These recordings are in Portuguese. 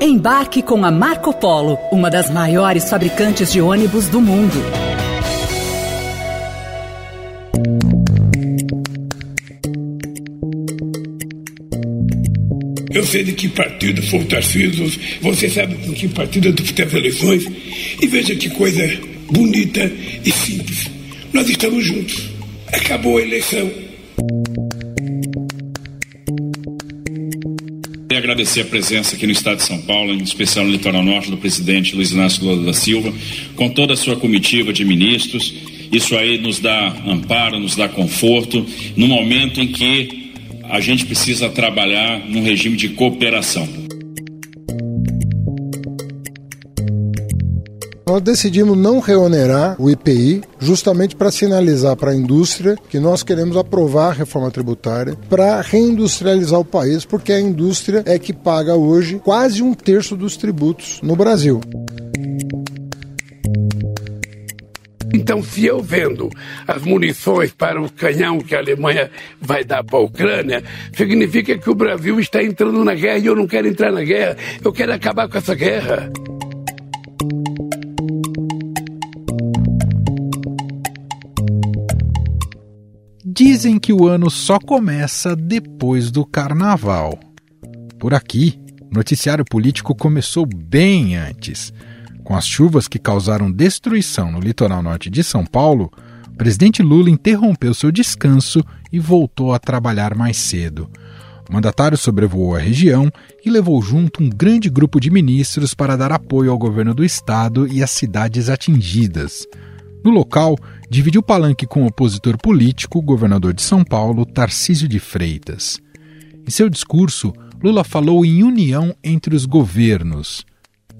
Embarque com a Marco Polo, uma das maiores fabricantes de ônibus do mundo. Eu sei de que partido foi o Tarcísio, você sabe com que partido eu disputei as eleições, e veja que coisa bonita e simples. Nós estamos juntos. Acabou a eleição. Agradecer a presença aqui no estado de São Paulo, em especial no litoral norte, do presidente Luiz Inácio Lula da Silva, com toda a sua comitiva de ministros. Isso aí nos dá amparo, nos dá conforto, no momento em que a gente precisa trabalhar num regime de cooperação. Nós decidimos não reonerar o IPI, justamente para sinalizar para a indústria que nós queremos aprovar a reforma tributária para reindustrializar o país, porque a indústria é que paga hoje quase um terço dos tributos no Brasil. Então, se eu vendo as munições para o canhão que a Alemanha vai dar para a Ucrânia, significa que o Brasil está entrando na guerra e eu não quero entrar na guerra, eu quero acabar com essa guerra. Dizem que o ano só começa depois do carnaval. Por aqui, o noticiário político começou bem antes. Com as chuvas que causaram destruição no litoral norte de São Paulo, o presidente Lula interrompeu seu descanso e voltou a trabalhar mais cedo. O mandatário sobrevoou a região e levou junto um grande grupo de ministros para dar apoio ao governo do estado e às cidades atingidas. No local, dividiu palanque com o opositor político, governador de São Paulo, Tarcísio de Freitas. Em seu discurso, Lula falou em união entre os governos.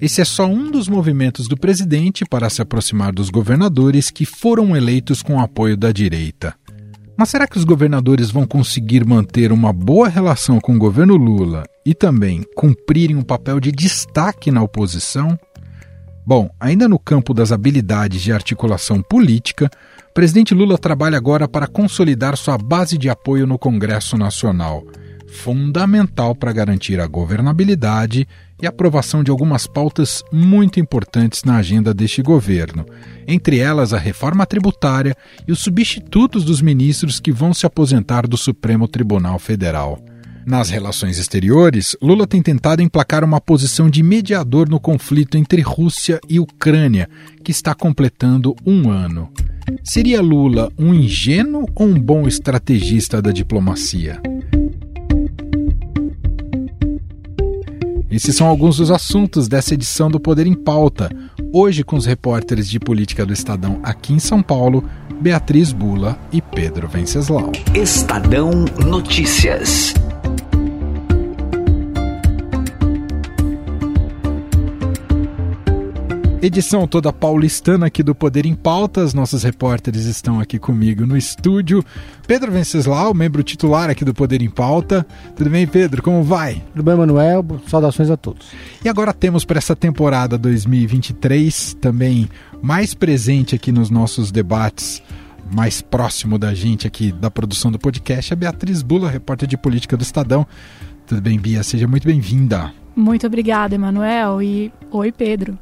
Esse é só um dos movimentos do presidente para se aproximar dos governadores que foram eleitos com apoio da direita. Mas será que os governadores vão conseguir manter uma boa relação com o governo Lula e também cumprirem um papel de destaque na oposição? Bom, ainda no campo das habilidades de articulação política, presidente Lula trabalha agora para consolidar sua base de apoio no Congresso Nacional, fundamental para garantir a governabilidade e aprovação de algumas pautas muito importantes na agenda deste governo, entre elas a reforma tributária e os substitutos dos ministros que vão se aposentar do Supremo Tribunal Federal. Nas relações exteriores, Lula tem tentado emplacar uma posição de mediador no conflito entre Rússia e Ucrânia, que está completando um ano. Seria Lula um ingênuo ou um bom estrategista da diplomacia? Esses são alguns dos assuntos dessa edição do Poder em Pauta. Hoje, com os repórteres de política do Estadão aqui em São Paulo, Beatriz Bula e Pedro Venceslau. Estadão Notícias. Edição toda paulistana aqui do Poder em Pautas. Nossos repórteres estão aqui comigo no estúdio. Pedro Venceslau, membro titular aqui do Poder em Pauta. Tudo bem, Pedro? Como vai? Tudo bem, Manuel? Saudações a todos. E agora temos para essa temporada 2023 também mais presente aqui nos nossos debates mais próximo da gente aqui da produção do podcast, a Beatriz Bula, repórter de política do Estadão. Tudo bem, Bia? Seja muito bem-vinda. Muito obrigada, Emanuel. E oi, Pedro.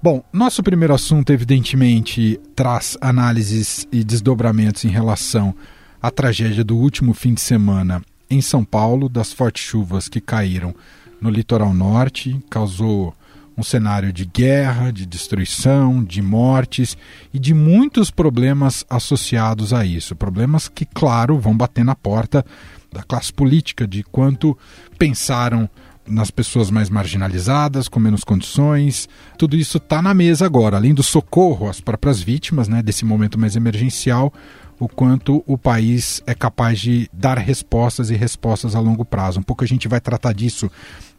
Bom, nosso primeiro assunto, evidentemente, traz análises e desdobramentos em relação à tragédia do último fim de semana em São Paulo, das fortes chuvas que caíram no litoral norte, causou um cenário de guerra, de destruição, de mortes e de muitos problemas associados a isso. Problemas que, claro, vão bater na porta da classe política, de quanto pensaram nas pessoas mais marginalizadas, com menos condições. Tudo isso está na mesa agora, além do socorro às próprias vítimas, né, desse momento mais emergencial, o quanto o país é capaz de dar respostas e respostas a longo prazo. Um pouco a gente vai tratar disso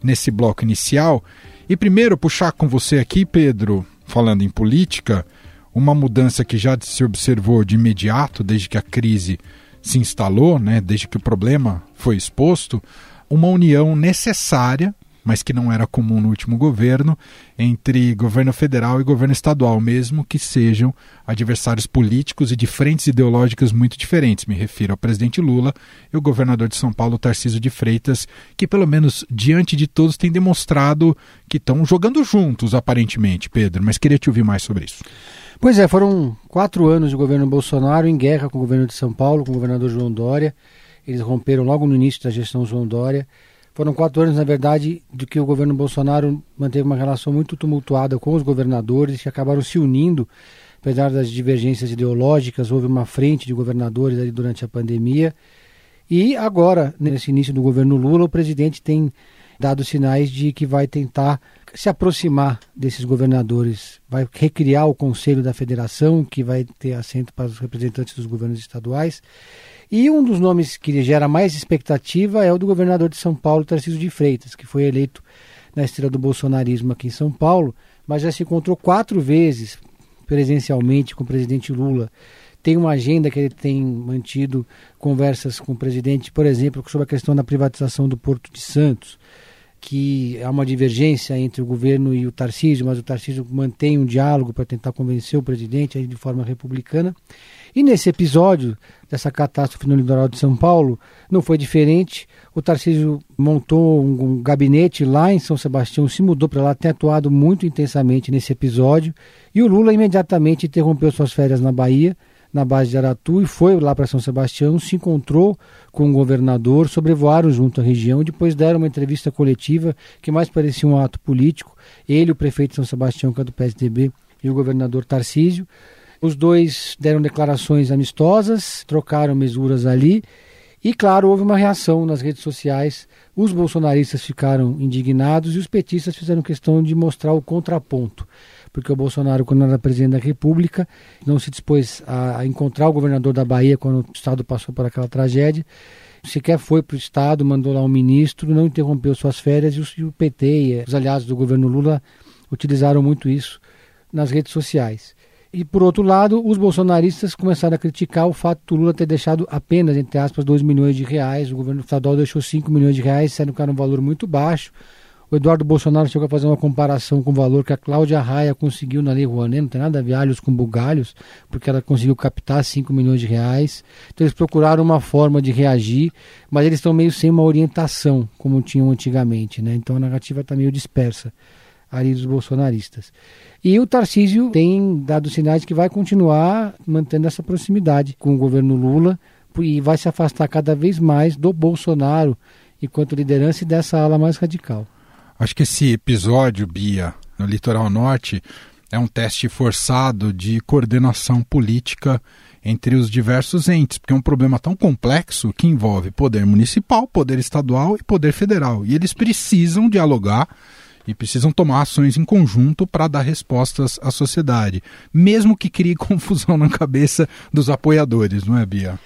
nesse bloco inicial. E primeiro, puxar com você aqui, Pedro, falando em política, uma mudança que já se observou de imediato, desde que a crise se instalou, né, desde que o problema foi exposto, uma união necessária, mas que não era comum no último governo, entre governo federal e governo estadual, mesmo que sejam adversários políticos e de frentes ideológicas muito diferentes. Me refiro ao presidente Lula e o governador de São Paulo, Tarcísio de Freitas, que, pelo menos diante de todos, têm demonstrado que estão jogando juntos, aparentemente, Pedro. Mas queria te ouvir mais sobre isso. Pois é, foram quatro anos de governo Bolsonaro em guerra com o governo de São Paulo, com o governador João Dória. Eles romperam logo no início da gestão João Dória. Foram quatro anos, na verdade, de que o governo Bolsonaro manteve uma relação muito tumultuada com os governadores, que acabaram se unindo, apesar das divergências ideológicas. Houve uma frente de governadores ali durante a pandemia. E agora, nesse início do governo Lula, o presidente tem dado sinais de que vai tentar se aproximar desses governadores, vai recriar o Conselho da Federação, que vai ter assento para os representantes dos governos estaduais. E um dos nomes que gera mais expectativa é o do governador de São Paulo, Tarcísio de Freitas, que foi eleito na estrela do bolsonarismo aqui em São Paulo, mas já se encontrou quatro vezes presencialmente com o presidente Lula. Tem uma agenda que ele tem mantido conversas com o presidente, por exemplo, sobre a questão da privatização do Porto de Santos que há uma divergência entre o governo e o Tarcísio, mas o Tarcísio mantém um diálogo para tentar convencer o presidente de forma republicana. E nesse episódio dessa catástrofe no litoral de São Paulo, não foi diferente. O Tarcísio montou um, gabinete lá em São Sebastião, se mudou para lá, tem atuado muito intensamente nesse episódio. E o Lula imediatamente interrompeu suas férias na Bahia na base de Aratu e foi lá para São Sebastião, se encontrou com o governador, sobrevoaram junto à região, depois deram uma entrevista coletiva que mais parecia um ato político. Ele, o prefeito de São Sebastião, que é do PSDB, e o governador Tarcísio. Os dois deram declarações amistosas, trocaram mesuras ali. E, claro, houve uma reação nas redes sociais. Os bolsonaristas ficaram indignados e os petistas fizeram questão de mostrar o contraponto porque o Bolsonaro, quando era presidente da República, não se dispôs a, encontrar o governador da Bahia quando o Estado passou por aquela tragédia. Sequer foi para o Estado, mandou lá um ministro, não interrompeu suas férias e o, PT e os aliados do governo Lula utilizaram muito isso nas redes sociais. E, por outro lado, os bolsonaristas começaram a criticar o fato do Lula ter deixado apenas, entre aspas, 2 milhões de reais. O governo estadual deixou 5 milhões de reais, sendo que era um valor muito baixo. O Eduardo Bolsonaro chegou a fazer uma comparação com o valor que a Cláudia Raia conseguiu na Lei Rouanet, não tem nada a ver alhos com bugalhos, porque ela conseguiu captar 5 milhões de reais. Então eles procuraram uma forma de reagir, mas eles estão meio sem uma orientação, como tinham antigamente, né? Então a narrativa está meio dispersa ali dos bolsonaristas. E o Tarcísio tem dado sinais que vai continuar mantendo essa proximidade com o governo Lula e vai se afastar cada vez mais do Bolsonaro enquanto liderança e dessa ala mais radical. Acho que esse episódio, Bia, no litoral norte, é um teste forçado de coordenação política entre os diversos entes, porque é um problema tão complexo que envolve poder municipal, poder estadual e poder federal. E eles precisam dialogar e precisam tomar ações em conjunto para dar respostas à sociedade, mesmo que crie confusão na cabeça dos apoiadores, não é, Bia?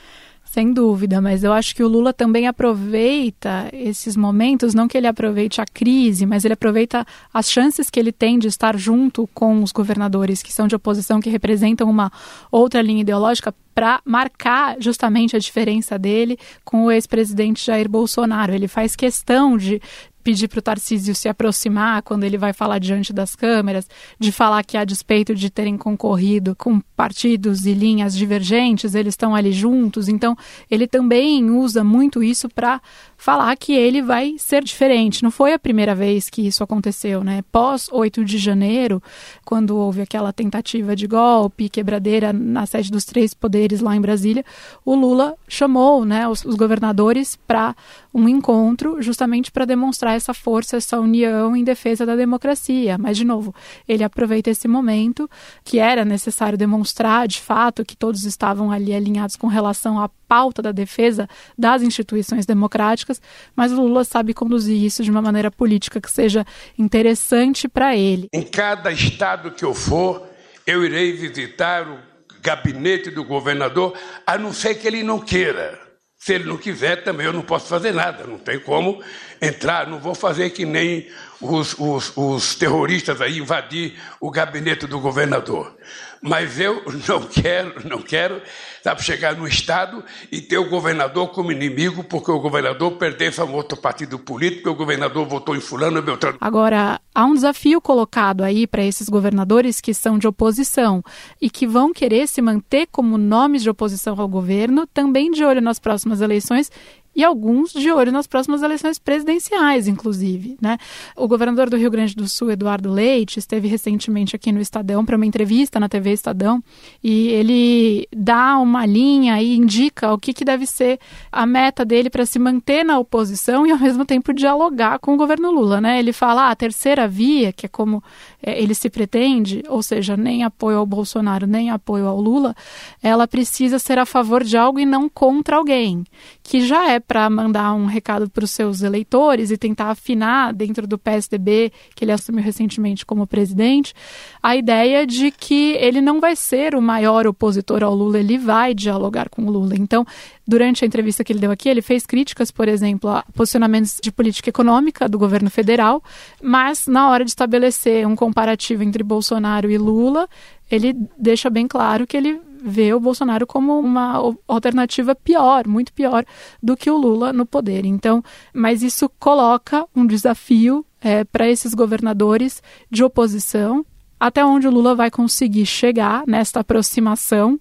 Sem dúvida, mas eu acho que o Lula também aproveita esses momentos, não que ele aproveite a crise, mas ele aproveita as chances que ele tem de estar junto com os governadores que são de oposição, que representam uma outra linha ideológica, para marcar justamente a diferença dele com o ex-presidente Jair Bolsonaro. Ele faz questão de pedir para o Tarcísio se aproximar quando ele vai falar diante das câmeras, de falar que a despeito de terem concorrido com partidos e linhas divergentes, eles estão ali juntos. Então, ele também usa muito isso para falar que ele vai ser diferente. Não foi a primeira vez que isso aconteceu, né? Pós 8 de janeiro, quando houve aquela tentativa de golpe, quebradeira na sede dos três poderes lá em Brasília, o Lula chamou, né, os, os governadores para um encontro justamente para demonstrar essa força, essa união em defesa da democracia. Mas de novo, ele aproveita esse momento que era necessário demonstrar de fato que todos estavam ali alinhados com relação à pauta da defesa das instituições democráticas, mas o Lula sabe conduzir isso de uma maneira política que seja interessante para ele. Em cada estado que eu for, eu irei visitar o gabinete do governador, a não ser que ele não queira. Se ele não quiser, também eu não posso fazer nada, não tem como entrar, não vou fazer que nem os, os, os terroristas aí invadir o gabinete do governador. Mas eu não quero, não quero, sabe, chegar no Estado e ter o governador como inimigo, porque o governador pertence a um outro partido político, o governador votou em fulano e Beltrano. Agora, há um desafio colocado aí para esses governadores que são de oposição e que vão querer se manter como nomes de oposição ao governo, também de olho nas próximas eleições e alguns de olho nas próximas eleições presidenciais, inclusive. Né? O governador do Rio Grande do Sul, Eduardo Leite, esteve recentemente aqui no Estadão para uma entrevista na TV Estadão e ele dá uma linha e indica o que, que deve ser a meta dele para se manter na oposição e ao mesmo tempo dialogar com o governo Lula. Né? Ele fala ah, a terceira via, que é como é, ele se pretende, ou seja, nem apoio ao Bolsonaro, nem apoio ao Lula, ela precisa ser a favor de algo e não contra alguém, que já é para mandar um recado para os seus eleitores e tentar afinar dentro do PSDB, que ele assumiu recentemente como presidente, a ideia de que ele não vai ser o maior opositor ao Lula, ele vai dialogar com o Lula. Então, durante a entrevista que ele deu aqui, ele fez críticas, por exemplo, a posicionamentos de política econômica do governo federal, mas na hora de estabelecer um comparativo entre Bolsonaro e Lula, ele deixa bem claro que ele vê o Bolsonaro como uma alternativa pior, muito pior do que o Lula no poder. Então, mas isso coloca um desafio é, para esses governadores de oposição, até onde o Lula vai conseguir chegar nesta aproximação,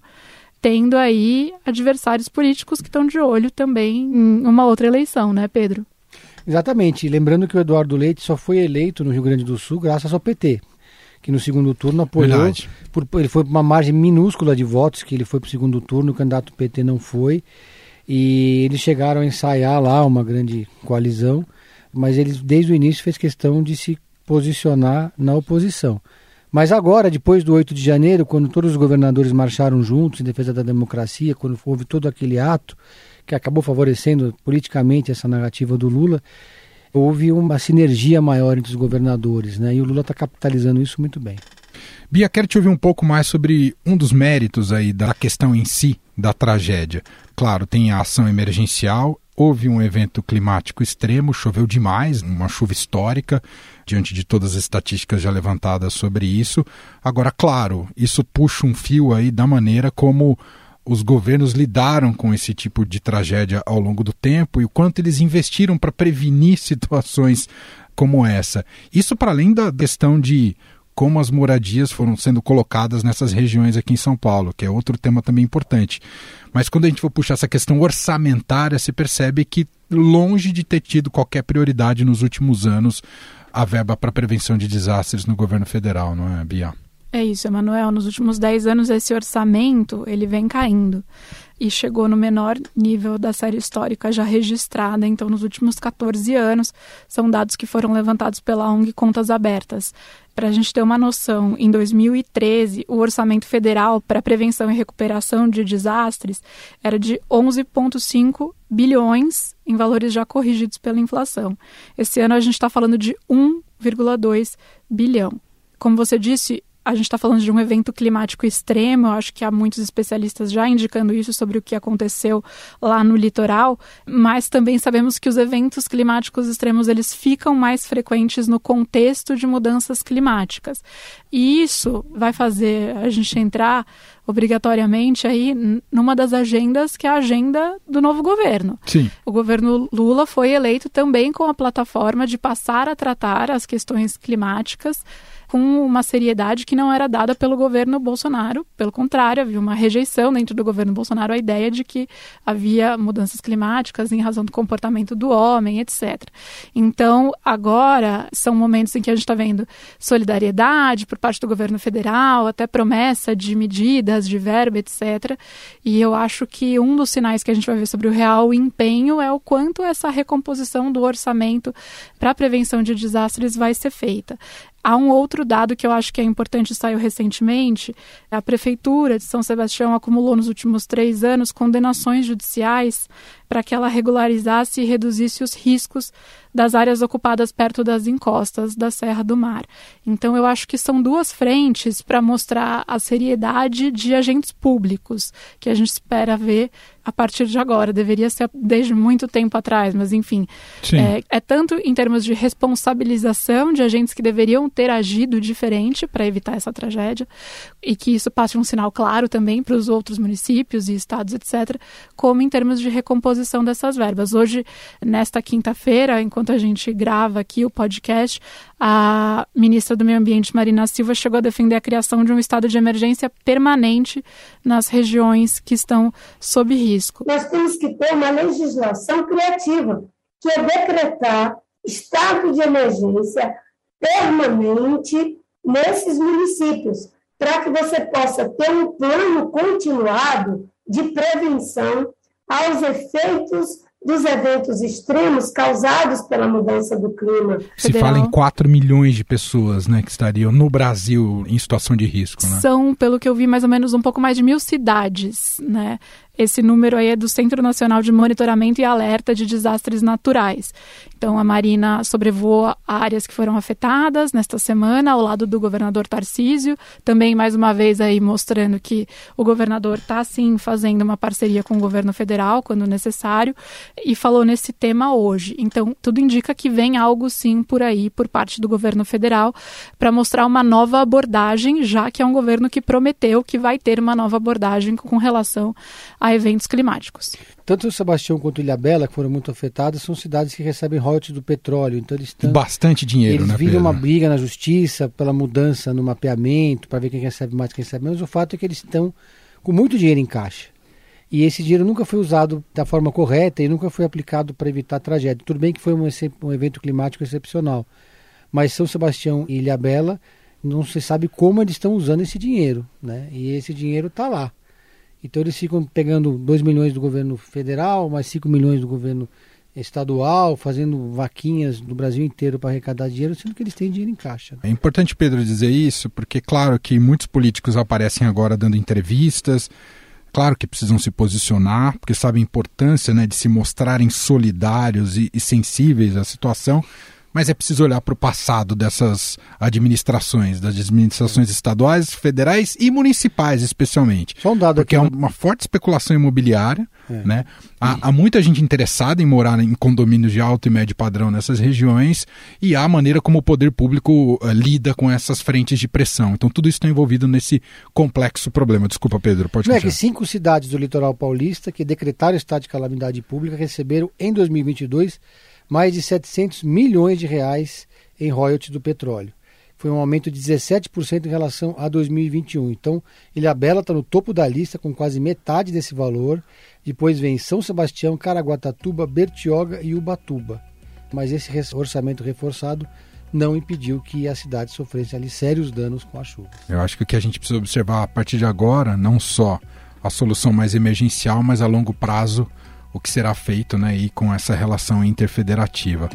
tendo aí adversários políticos que estão de olho também em uma outra eleição, né, Pedro? Exatamente. Lembrando que o Eduardo Leite só foi eleito no Rio Grande do Sul graças ao PT que no segundo turno apoiou. Por, ele foi por uma margem minúscula de votos, que ele foi para o segundo turno, o candidato PT não foi. E eles chegaram a ensaiar lá uma grande coalizão, mas ele desde o início fez questão de se posicionar na oposição. Mas agora, depois do 8 de janeiro, quando todos os governadores marcharam juntos em defesa da democracia, quando houve todo aquele ato que acabou favorecendo politicamente essa narrativa do Lula, houve uma sinergia maior entre os governadores, né? E o Lula está capitalizando isso muito bem. Bia, quero te ouvir um pouco mais sobre um dos méritos aí da questão em si da tragédia. Claro, tem a ação emergencial, houve um evento climático extremo, choveu demais, uma chuva histórica, diante de todas as estatísticas já levantadas sobre isso. Agora, claro, isso puxa um fio aí da maneira como os governos lidaram com esse tipo de tragédia ao longo do tempo e o quanto eles investiram para prevenir situações como essa. Isso para além da questão de como as moradias foram sendo colocadas nessas regiões aqui em São Paulo, que é outro tema também importante. Mas quando a gente for puxar essa questão orçamentária, se percebe que longe de ter tido qualquer prioridade nos últimos anos a verba para prevenção de desastres no governo federal, não é, Bia? É isso, Emanuel. Nos últimos 10 anos, esse orçamento ele vem caindo e chegou no menor nível da série histórica já registrada. Então, nos últimos 14 anos, são dados que foram levantados pela ONG Contas Abertas. Para a gente ter uma noção, em 2013, o orçamento federal para prevenção e recuperação de desastres era de 11,5 bilhões em valores já corrigidos pela inflação. Esse ano, a gente está falando de 1,2 bilhão. Como você disse, a gente está falando de um evento climático extremo, eu acho que há muitos especialistas já indicando isso sobre o que aconteceu lá no litoral, mas também sabemos que os eventos climáticos extremos eles ficam mais frequentes no contexto de mudanças climáticas. E isso vai fazer a gente entrar obrigatoriamente aí numa das agendas que é a agenda do novo governo. Sim. O governo Lula foi eleito também com a plataforma de passar a tratar as questões climáticas com uma seriedade que não era dada pelo governo Bolsonaro. Pelo contrário, havia uma rejeição dentro do governo Bolsonaro à ideia de que havia mudanças climáticas em razão do comportamento do homem, etc. Então, agora são momentos em que a gente está vendo solidariedade por parte do governo federal, até promessa de medidas, de verba, etc. E eu acho que um dos sinais que a gente vai ver sobre o real empenho é o quanto essa recomposição do orçamento para prevenção de desastres vai ser feita. Há um outro dado que eu acho que é importante, saiu recentemente. A Prefeitura de São Sebastião acumulou nos últimos três anos condenações judiciais para que ela regularizasse e reduzisse os riscos das áreas ocupadas perto das encostas da Serra do Mar. Então, eu acho que são duas frentes para mostrar a seriedade de agentes públicos que a gente espera ver a partir de agora, deveria ser desde muito tempo atrás, mas enfim. É, é, tanto em termos de responsabilização de agentes que deveriam ter agido diferente para evitar essa tragédia, e que isso passe um sinal claro também para os outros municípios e estados, etc., como em termos de recomposição dessas verbas. Hoje, nesta quinta-feira, enquanto a gente grava aqui o podcast, a ministra do Meio Ambiente, Marina Silva, chegou a defender a criação de um estado de emergência permanente nas regiões que estão sob risco. Nós temos que ter uma legislação criativa, que é decretar estado de emergência permanente nesses municípios, para que você possa ter um plano continuado de prevenção aos efeitos dos eventos extremos causados pela mudança do clima. Se Federal. fala em 4 milhões de pessoas né, que estariam no Brasil em situação de risco. Né? São, pelo que eu vi, mais ou menos um pouco mais de mil cidades. Né? Esse número aí é do Centro Nacional de Monitoramento e Alerta de Desastres Naturais. Então, a Marina sobrevoou áreas que foram afetadas nesta semana, ao lado do governador Tarcísio. Também, mais uma vez, aí mostrando que o governador está, sim, fazendo uma parceria com o governo federal, quando necessário, e falou nesse tema hoje. Então, tudo indica que vem algo, sim, por aí, por parte do governo federal, para mostrar uma nova abordagem, já que é um governo que prometeu que vai ter uma nova abordagem com relação a eventos climáticos. Tanto o Sebastião quanto Ilhabela, que foram muito afetadas, são cidades que recebem royalties do petróleo. Então eles estão. Bastante dinheiro, eles né? Eles viram uma briga na justiça pela mudança no mapeamento, para ver quem recebe mais quem recebe menos. O fato é que eles estão com muito dinheiro em caixa. E esse dinheiro nunca foi usado da forma correta e nunca foi aplicado para evitar tragédia. Tudo bem que foi um, um evento climático excepcional. Mas São Sebastião e Ilhabela, não se sabe como eles estão usando esse dinheiro. Né? E esse dinheiro está lá. Então eles ficam pegando 2 milhões do governo federal, mais 5 milhões do governo estadual, fazendo vaquinhas do Brasil inteiro para arrecadar dinheiro, sendo que eles têm dinheiro em caixa. Né? É importante, Pedro, dizer isso, porque claro que muitos políticos aparecem agora dando entrevistas, claro que precisam se posicionar, porque sabem a importância né, de se mostrarem solidários e, e sensíveis à situação, mas é preciso olhar para o passado dessas administrações, das administrações estaduais, federais e municipais, especialmente. Só um dado Porque aqui, é uma forte especulação imobiliária, é. né? Há, há, muita gente interessada em morar em condomínios de alto e médio padrão nessas regiões e há a maneira como o poder público uh, lida com essas frentes de pressão. Então tudo isso está envolvido nesse complexo problema. Desculpa, Pedro, pode Não é que cinco cidades do litoral paulista que decretaram estado de calamidade pública receberam em 2022 mais de 700 milhões de reais em royalties do petróleo. Foi um aumento de 17% em relação a 2021. Então, Ilhabela está no topo da lista com quase metade desse valor. Depois vem São Sebastião, Caraguatatuba, Bertioga e Ubatuba. Mas esse orçamento reforçado não impediu que a cidade sofresse ali sérios danos com a chuva. Eu acho que o que a gente precisa observar a partir de agora, não só a solução mais emergencial, mas a longo prazo, o que será feito né, e com essa relação interfederativa.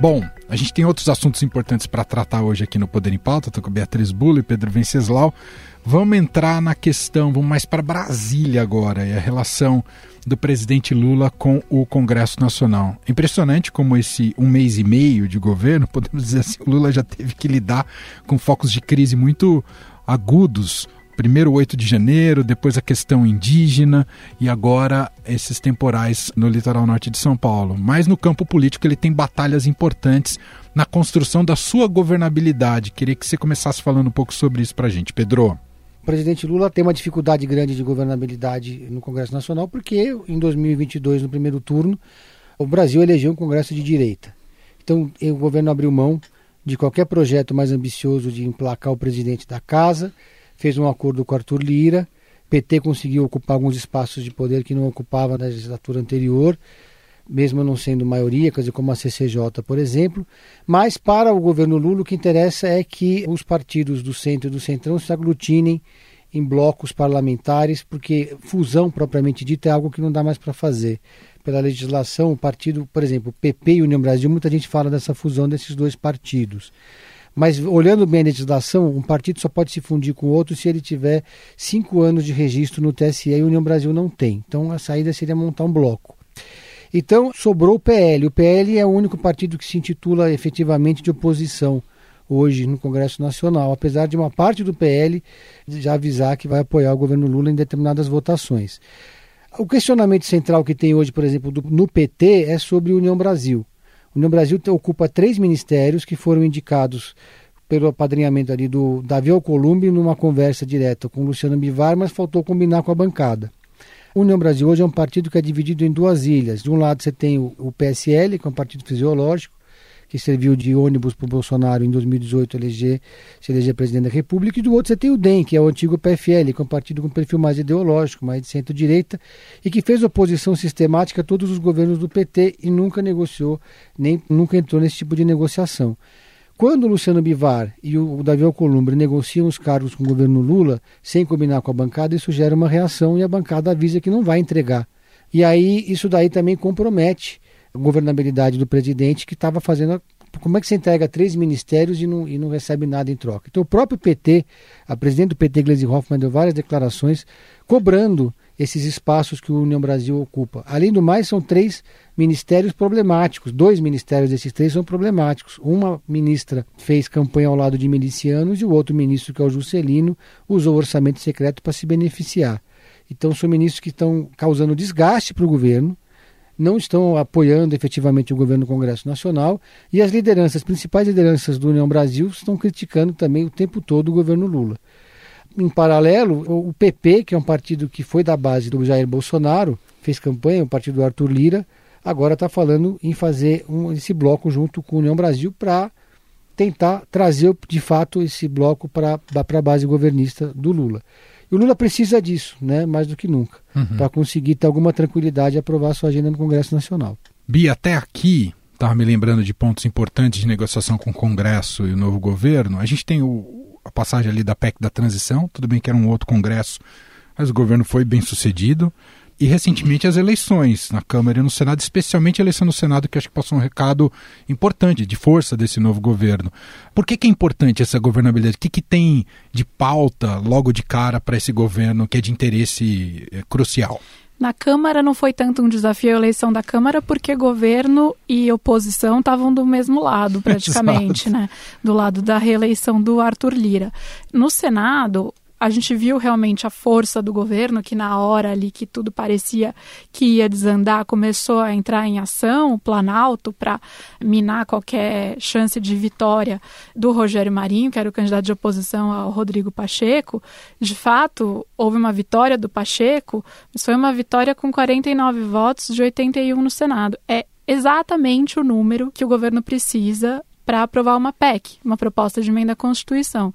Bom, a gente tem outros assuntos importantes para tratar hoje aqui no Poder em Pauta. Estou com Beatriz Bulo e Pedro Venceslau. Vamos entrar na questão, vamos mais para Brasília agora, e a relação do presidente Lula com o Congresso Nacional. Impressionante como esse um mês e meio de governo, podemos dizer assim, o Lula já teve que lidar com focos de crise muito agudos primeiro o 8 de janeiro, depois a questão indígena e agora esses temporais no litoral norte de São Paulo. Mas no campo político ele tem batalhas importantes na construção da sua governabilidade. Queria que você começasse falando um pouco sobre isso para gente. Pedro. O presidente Lula tem uma dificuldade grande de governabilidade no Congresso Nacional porque em 2022, no primeiro turno, o Brasil elegeu um Congresso de direita. Então o governo abriu mão de qualquer projeto mais ambicioso de emplacar o presidente da casa fez um acordo com Arthur Lira, PT conseguiu ocupar alguns espaços de poder que não ocupava na legislatura anterior, mesmo não sendo maioria, quer dizer, como a CCJ, por exemplo. Mas para o governo Lula o que interessa é que os partidos do centro e do centrão se aglutinem em blocos parlamentares, porque fusão propriamente dita é algo que não dá mais para fazer. Pela legislação, o partido, por exemplo, PP e União Brasil, muita gente fala dessa fusão desses dois partidos. Mas olhando bem a legislação, um partido só pode se fundir com outro se ele tiver cinco anos de registro no TSE e a União Brasil não tem. Então a saída seria montar um bloco. Então sobrou o PL. O PL é o único partido que se intitula efetivamente de oposição hoje no Congresso Nacional, apesar de uma parte do PL já avisar que vai apoiar o governo Lula em determinadas votações. O questionamento central que tem hoje, por exemplo, do, no PT é sobre União Brasil. União Brasil ocupa três ministérios que foram indicados pelo apadrinhamento ali do Davi Alcolumbre numa conversa direta com Luciano Bivar, mas faltou combinar com a bancada. União Brasil hoje é um partido que é dividido em duas ilhas. De um lado você tem o PSL, que é um partido fisiológico, que serviu de ônibus para o Bolsonaro em 2018 eleger, se eleger presidente da República, e do outro você tem o DEM, que é o antigo PFL, que é um partido com perfil mais ideológico, mais de centro-direita, e que fez oposição sistemática a todos os governos do PT e nunca negociou, nem nunca entrou nesse tipo de negociação. Quando o Luciano Bivar e o Davi Alcolumbre negociam os cargos com o governo Lula, sem combinar com a bancada, isso gera uma reação e a bancada avisa que não vai entregar. E aí isso daí também compromete governabilidade do presidente que estava fazendo. Como é que você entrega três ministérios e não, e não recebe nada em troca? Então o próprio PT, a presidente do PT, Gleisi Hoffmann, deu várias declarações cobrando esses espaços que o União Brasil ocupa. Além do mais, são três ministérios problemáticos. Dois ministérios desses três são problemáticos. Uma ministra fez campanha ao lado de milicianos e o outro ministro, que é o Juscelino, usou o orçamento secreto para se beneficiar. Então, são ministros que estão causando desgaste para o governo, não estão apoiando efetivamente o governo do Congresso Nacional e as lideranças, as principais lideranças do União Brasil, estão criticando também o tempo todo o governo Lula. Em paralelo, o PP, que é um partido que foi da base do Jair Bolsonaro, fez campanha, o partido do Arthur Lira, agora está falando em fazer um, esse bloco junto com a União Brasil para tentar trazer de fato esse bloco para a base governista do Lula. E o Lula precisa disso, né, mais do que nunca, uhum. para conseguir ter alguma tranquilidade e aprovar sua agenda no Congresso Nacional. Bia, até aqui, estava me lembrando de pontos importantes de negociação com o Congresso e o novo governo. A gente tem o, a passagem ali da PEC da transição, tudo bem que era um outro Congresso, mas o governo foi bem sucedido e recentemente as eleições na Câmara e no Senado, especialmente a eleição no Senado, que acho que passou um recado importante de força desse novo governo. Por que, que é importante essa governabilidade? O que, que tem de pauta logo de cara para esse governo que é de interesse é, crucial? Na Câmara não foi tanto um desafio a eleição da Câmara, porque governo e oposição estavam do mesmo lado, praticamente, né? Do lado da reeleição do Arthur Lira. No Senado, a gente viu realmente a força do governo, que na hora ali que tudo parecia que ia desandar, começou a entrar em ação, o Planalto, para minar qualquer chance de vitória do Rogério Marinho, que era o candidato de oposição ao Rodrigo Pacheco. De fato, houve uma vitória do Pacheco, mas foi uma vitória com 49 votos de 81 no Senado. É exatamente o número que o governo precisa para aprovar uma PEC, uma proposta de emenda à Constituição.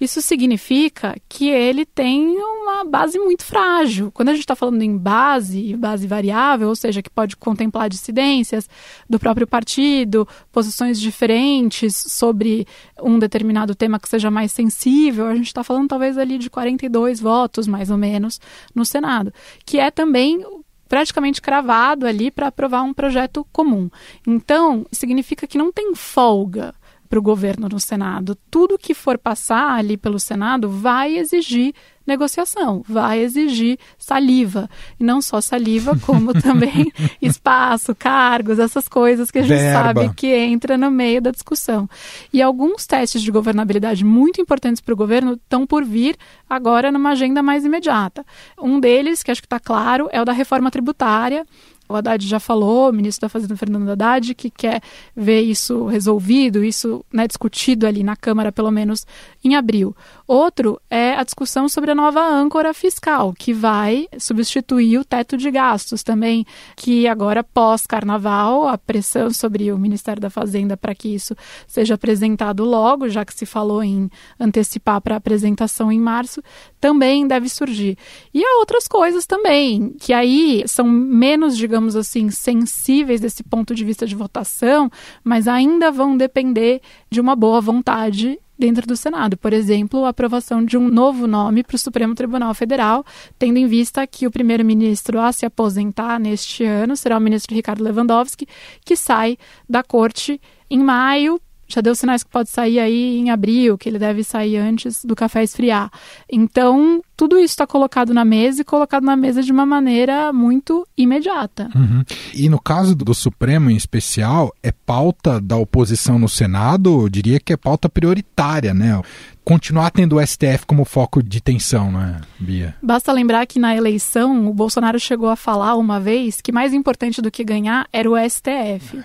Isso significa que ele tem uma base muito frágil. Quando a gente está falando em base, base variável, ou seja, que pode contemplar dissidências do próprio partido, posições diferentes sobre um determinado tema que seja mais sensível, a gente está falando talvez ali de 42 votos, mais ou menos, no Senado, que é também praticamente cravado ali para aprovar um projeto comum. Então, significa que não tem folga para o governo no Senado. Tudo que for passar ali pelo Senado vai exigir negociação, vai exigir saliva. E não só saliva, como também espaço, cargos, essas coisas que a gente Verba. sabe que entra no meio da discussão. E alguns testes de governabilidade muito importantes para o governo estão por vir agora numa agenda mais imediata. Um deles, que acho que está claro, é o da reforma tributária. O Haddad já falou, o ministro da Fazenda, Fernando Haddad, que quer ver isso resolvido, isso né, discutido ali na Câmara, pelo menos em abril. Outro é a discussão sobre a nova âncora fiscal, que vai substituir o teto de gastos também, que agora, pós-carnaval, a pressão sobre o Ministério da Fazenda para que isso seja apresentado logo, já que se falou em antecipar para apresentação em março, também deve surgir. E há outras coisas também, que aí são menos, digamos, assim, sensíveis desse ponto de vista de votação, mas ainda vão depender de uma boa vontade dentro do Senado. Por exemplo, a aprovação de um novo nome para o Supremo Tribunal Federal, tendo em vista que o primeiro-ministro a se aposentar neste ano será o ministro Ricardo Lewandowski, que sai da corte em maio já deu sinais que pode sair aí em abril, que ele deve sair antes do café esfriar. Então, tudo isso está colocado na mesa e colocado na mesa de uma maneira muito imediata. Uhum. E no caso do Supremo em especial, é pauta da oposição no Senado, eu diria que é pauta prioritária, né? Continuar tendo o STF como foco de tensão, não é, Bia? Basta lembrar que na eleição o Bolsonaro chegou a falar uma vez que mais importante do que ganhar era o STF.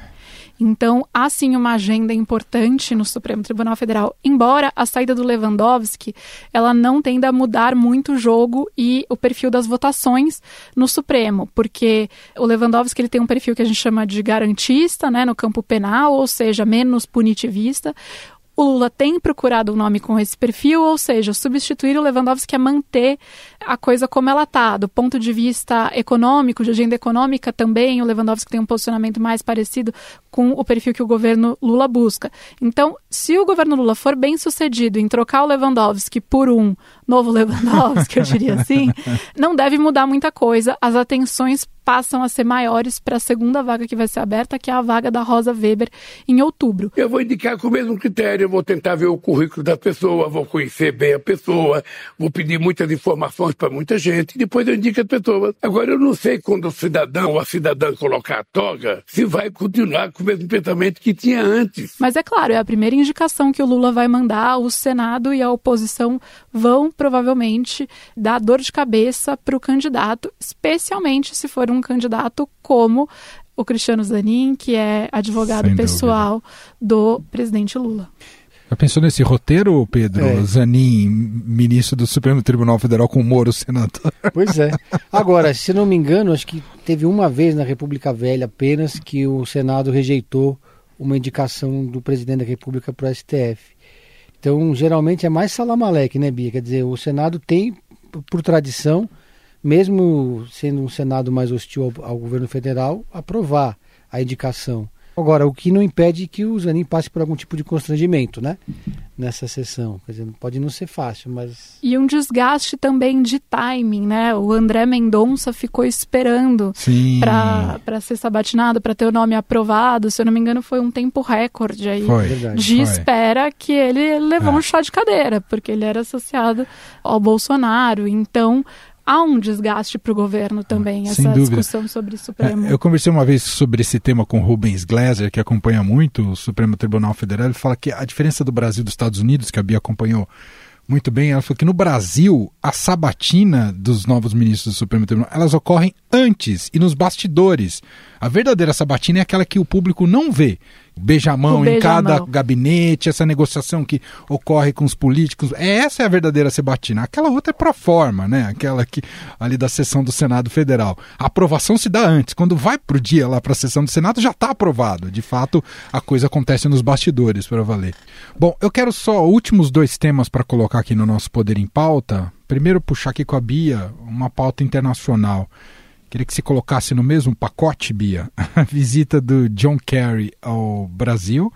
Então, há sim uma agenda importante no Supremo Tribunal Federal, embora a saída do Lewandowski, ela não tenda a mudar muito o jogo e o perfil das votações no Supremo, porque o Lewandowski ele tem um perfil que a gente chama de garantista, né, no campo penal, ou seja, menos punitivista. O Lula tem procurado um nome com esse perfil, ou seja, substituir o Lewandowski é manter a coisa como ela está. Do ponto de vista econômico, de agenda econômica também, o Lewandowski tem um posicionamento mais parecido com o perfil que o governo Lula busca. Então, se o governo Lula for bem sucedido em trocar o Lewandowski por um novo Lewandowski, eu diria assim, não deve mudar muita coisa. As atenções passam a ser maiores para a segunda vaga que vai ser aberta, que é a vaga da Rosa Weber em outubro. Eu vou indicar com o mesmo critério, vou tentar ver o currículo da pessoa, vou conhecer bem a pessoa, vou pedir muitas informações para muita gente, e depois eu indico a pessoa. Agora, eu não sei quando o cidadão ou a cidadã colocar a toga, se vai continuar com o mesmo pensamento que tinha antes. Mas é claro, é a primeira indicação que o Lula vai mandar, o Senado e a oposição vão provavelmente dar dor de cabeça para o candidato, especialmente se for um candidato como o Cristiano Zanin, que é advogado Sem pessoal dúvida. do presidente Lula. Já pensou nesse roteiro, Pedro? É. Zanin, ministro do Supremo Tribunal Federal, com Moro, senador? Pois é. Agora, se não me engano, acho que teve uma vez na República Velha apenas que o Senado rejeitou uma indicação do presidente da República para o STF. Então, geralmente é mais salamaleque, né, Bia? Quer dizer, o Senado tem, por tradição, mesmo sendo um Senado mais hostil ao, ao governo federal, aprovar a indicação. Agora, o que não impede que o Zanin passe por algum tipo de constrangimento, né? Nessa sessão. Quer dizer, pode não ser fácil, mas. E um desgaste também de timing, né? O André Mendonça ficou esperando para ser sabatinado, para ter o nome aprovado. Se eu não me engano, foi um tempo recorde aí foi. de foi. espera que ele levou é. um chá de cadeira, porque ele era associado ao Bolsonaro. Então, há um desgaste para o governo também, essa discussão sobre o Supremo. É, eu conversei uma vez sobre esse tema com Rubens Gleiser, que acompanha muito o Supremo Tribunal Federal. Ele fala que a diferença do Brasil e dos Estados Unidos, que a Bia acompanhou muito bem, ela falou que no Brasil a sabatina dos novos ministros do Supremo Tribunal, elas ocorrem antes e nos bastidores. A verdadeira sabatina é aquela que o público não vê beijamão em cada gabinete, essa negociação que ocorre com os políticos. É, essa é a verdadeira sebatina. Aquela outra é para forma, né? Aquela que ali da sessão do Senado Federal. A aprovação se dá antes. Quando vai para o dia lá para a sessão do Senado, já está aprovado. De fato, a coisa acontece nos bastidores para valer. Bom, eu quero só últimos dois temas para colocar aqui no nosso Poder em Pauta. Primeiro, puxar aqui com a Bia uma pauta internacional. Queria que se colocasse no mesmo pacote, Bia, a visita do John Kerry ao Brasil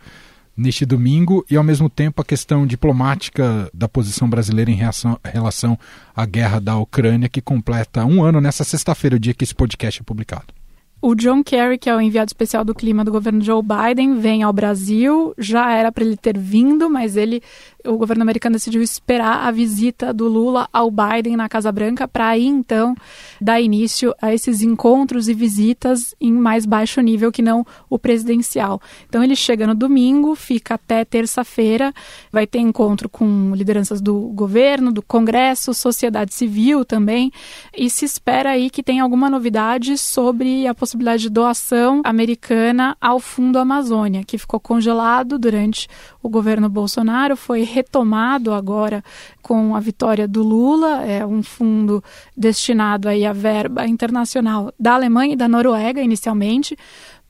neste domingo e, ao mesmo tempo, a questão diplomática da posição brasileira em relação, relação à guerra da Ucrânia, que completa um ano nessa sexta-feira, o dia que esse podcast é publicado. O John Kerry, que é o enviado especial do clima do governo Joe Biden, vem ao Brasil. Já era para ele ter vindo, mas ele o governo americano decidiu esperar a visita do Lula ao Biden na Casa Branca para aí então dar início a esses encontros e visitas em mais baixo nível que não o presidencial. Então ele chega no domingo, fica até terça-feira, vai ter encontro com lideranças do governo, do Congresso, sociedade civil também, e se espera aí que tenha alguma novidade sobre a possibilidade de doação americana ao Fundo Amazônia, que ficou congelado durante o governo Bolsonaro, foi retomado agora com a vitória do Lula, é um fundo destinado aí à verba internacional da Alemanha e da Noruega inicialmente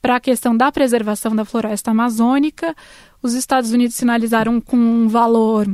para a questão da preservação da floresta amazônica. Os Estados Unidos sinalizaram com um valor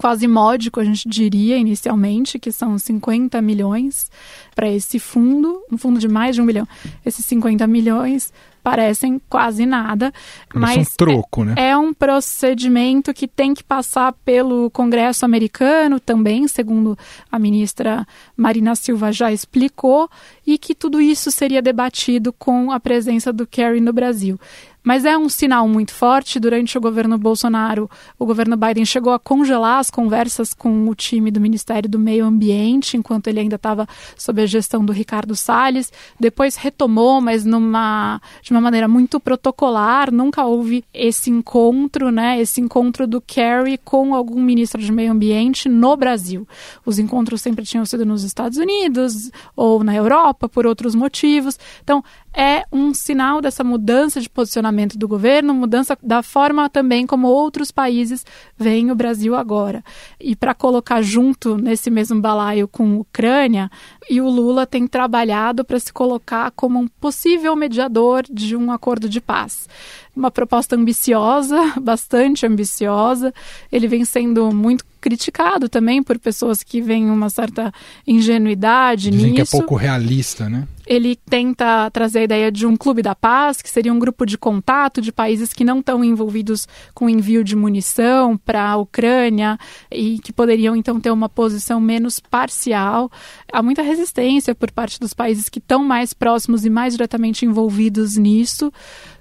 quase módico, a gente diria inicialmente, que são 50 milhões para esse fundo, um fundo de mais de um milhão. Esses 50 milhões parecem quase nada, mas um troco, é, né? é um procedimento que tem que passar pelo Congresso americano também, segundo a ministra Marina Silva já explicou, e que tudo isso seria debatido com a presença do Kerry no Brasil. Mas é um sinal muito forte. Durante o governo Bolsonaro, o governo Biden chegou a congelar as conversas com o time do Ministério do Meio Ambiente, enquanto ele ainda estava sob a gestão do Ricardo Salles. Depois retomou, mas numa, de uma maneira muito protocolar. Nunca houve esse encontro, né? Esse encontro do Kerry com algum ministro de Meio Ambiente no Brasil. Os encontros sempre tinham sido nos Estados Unidos ou na Europa por outros motivos. Então, é um sinal dessa mudança de posicionamento do governo, mudança da forma também como outros países veem o Brasil agora. E para colocar junto nesse mesmo balaio com a Ucrânia, e o Lula tem trabalhado para se colocar como um possível mediador de um acordo de paz uma proposta ambiciosa, bastante ambiciosa. Ele vem sendo muito criticado também por pessoas que veem uma certa ingenuidade Dizem nisso. que é pouco realista, né? Ele tenta trazer a ideia de um clube da paz, que seria um grupo de contato de países que não estão envolvidos com envio de munição para a Ucrânia e que poderiam então ter uma posição menos parcial. Há muita resistência por parte dos países que estão mais próximos e mais diretamente envolvidos nisso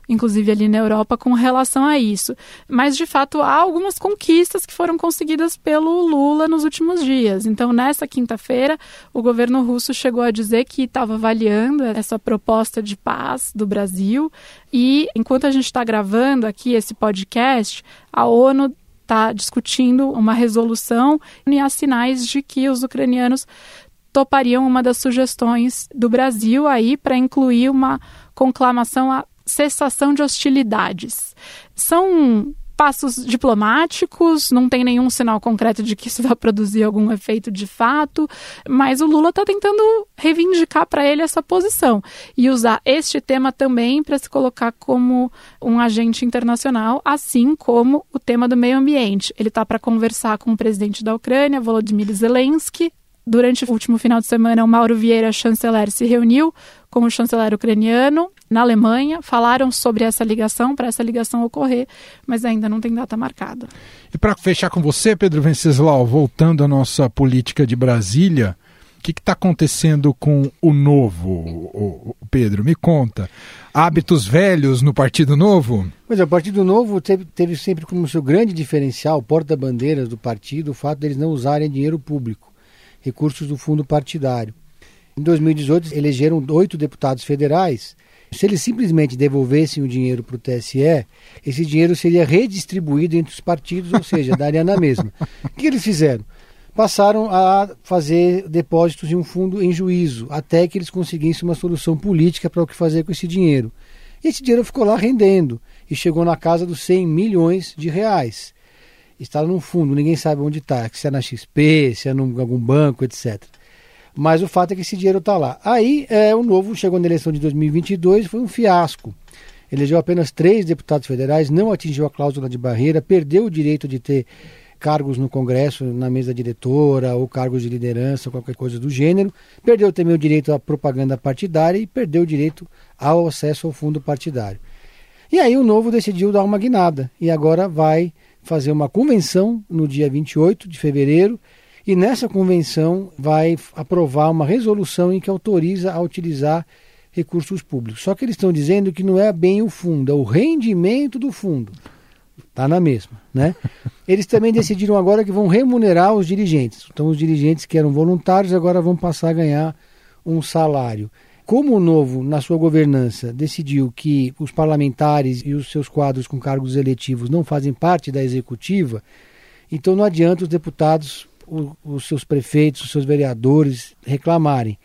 inclusive ali na Europa, com relação a isso. Mas, de fato, há algumas conquistas que foram conseguidas pelo Lula nos últimos dias. Então, nessa quinta-feira, o governo russo chegou a dizer que estava avaliando essa proposta de paz do Brasil. E, enquanto a gente está gravando aqui esse podcast, a ONU está discutindo uma resolução e há sinais de que os ucranianos topariam uma das sugestões do Brasil aí para incluir uma conclamação a cessação de hostilidades. São passos diplomáticos, não tem nenhum sinal concreto de que isso vai produzir algum efeito de fato, mas o Lula está tentando reivindicar para ele essa posição e usar este tema também para se colocar como um agente internacional, assim como o tema do meio ambiente. Ele está para conversar com o presidente da Ucrânia, Volodymyr Zelensky. Durante o último final de semana, o Mauro Vieira, chanceler, se reuniu com o chanceler ucraniano na Alemanha, falaram sobre essa ligação, para essa ligação ocorrer, mas ainda não tem data marcada. E para fechar com você, Pedro Venceslau, voltando à nossa política de Brasília, o que está acontecendo com o novo, o, o Pedro? Me conta. Hábitos velhos no Partido Novo? Pois é, o Partido Novo teve, teve sempre como seu grande diferencial, porta-bandeiras do partido, o fato deles não usarem dinheiro público, recursos do fundo partidário. Em 2018, elegeram oito deputados federais se eles simplesmente devolvessem o dinheiro para o TSE, esse dinheiro seria redistribuído entre os partidos, ou seja, daria na mesma. O que eles fizeram? Passaram a fazer depósitos em um fundo em juízo, até que eles conseguissem uma solução política para o que fazer com esse dinheiro. E esse dinheiro ficou lá rendendo e chegou na casa dos 100 milhões de reais. Está num fundo, ninguém sabe onde está, se é na XP, se é em algum banco, etc. Mas o fato é que esse dinheiro está lá. Aí é, o novo chegou na eleição de 2022 foi um fiasco. Elegeu apenas três deputados federais, não atingiu a cláusula de barreira, perdeu o direito de ter cargos no Congresso, na mesa diretora, ou cargos de liderança, qualquer coisa do gênero. Perdeu também o direito à propaganda partidária e perdeu o direito ao acesso ao fundo partidário. E aí o Novo decidiu dar uma guinada e agora vai fazer uma convenção no dia 28 de fevereiro e nessa convenção vai aprovar uma resolução em que autoriza a utilizar recursos públicos. Só que eles estão dizendo que não é bem o fundo, é o rendimento do fundo. Está na mesma, né? Eles também decidiram agora que vão remunerar os dirigentes. Então, os dirigentes que eram voluntários agora vão passar a ganhar um salário. Como o Novo, na sua governança, decidiu que os parlamentares e os seus quadros com cargos eletivos não fazem parte da executiva, então não adianta os deputados o, os seus prefeitos, os seus vereadores reclamarem,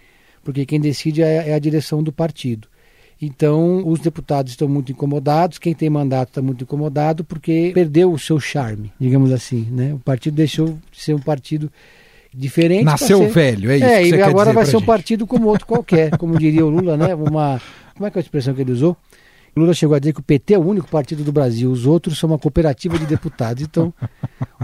porque quem decide é, é a direção do partido. Então, os deputados estão muito incomodados, quem tem mandato está muito incomodado, porque perdeu o seu charme, digamos assim. Né? O partido deixou de ser um partido diferente. Nasceu ser... velho, é isso. É, e agora vai ser gente. um partido como outro qualquer, como diria o Lula, né? Uma. Como é que é a expressão que ele usou? Lula chegou a dizer que o PT é o único partido do Brasil, os outros são uma cooperativa de deputados. Então,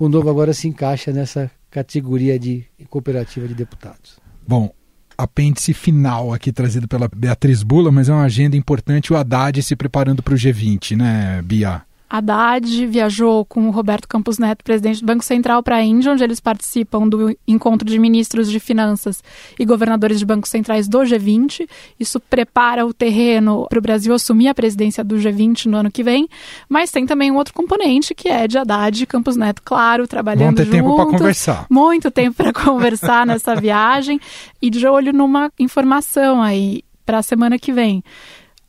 o novo agora se encaixa nessa categoria de cooperativa de deputados. Bom, apêndice final aqui trazido pela Beatriz Bula, mas é uma agenda importante o Haddad se preparando para o G20, né, Bia? Haddad viajou com o Roberto Campos Neto, presidente do Banco Central, para a Índia, onde eles participam do encontro de ministros de finanças e governadores de bancos centrais do G20. Isso prepara o terreno para o Brasil assumir a presidência do G20 no ano que vem. Mas tem também um outro componente que é de Haddad e Campos Neto, claro, trabalhando Vão ter juntos. tempo para conversar. Muito tempo para conversar nessa viagem e de olho numa informação aí para a semana que vem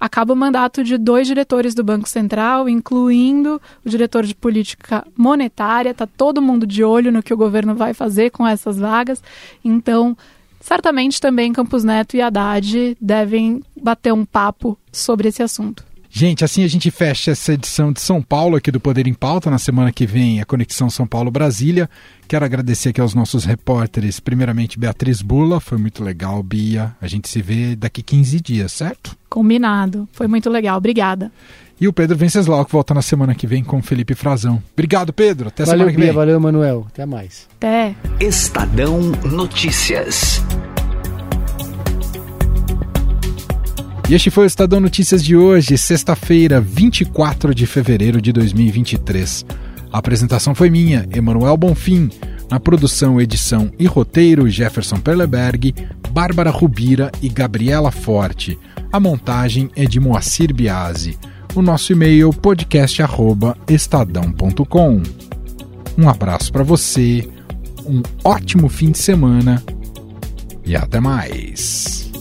acaba o mandato de dois diretores do Banco Central, incluindo o diretor de política monetária. Está todo mundo de olho no que o governo vai fazer com essas vagas. Então, certamente também Campos Neto e Haddad devem bater um papo sobre esse assunto. Gente, assim a gente fecha essa edição de São Paulo aqui do Poder em Pauta. Na semana que vem, a Conexão São Paulo-Brasília. Quero agradecer aqui aos nossos repórteres. Primeiramente, Beatriz Bula. Foi muito legal, Bia. A gente se vê daqui 15 dias, certo? Combinado. Foi muito legal. Obrigada. E o Pedro Venceslau, que volta na semana que vem com o Felipe Frazão. Obrigado, Pedro. Até valeu, semana que Bia, vem. Valeu, Manuel. Até mais. Até. Estadão Notícias. E este foi o Estadão Notícias de hoje, sexta-feira, 24 de fevereiro de 2023. A apresentação foi minha, Emanuel Bonfim. Na produção, edição e roteiro, Jefferson Perleberg, Bárbara Rubira e Gabriela Forte. A montagem é de Moacir Biasi. O nosso e-mail podcast@estadão.com. Um abraço para você, um ótimo fim de semana e até mais.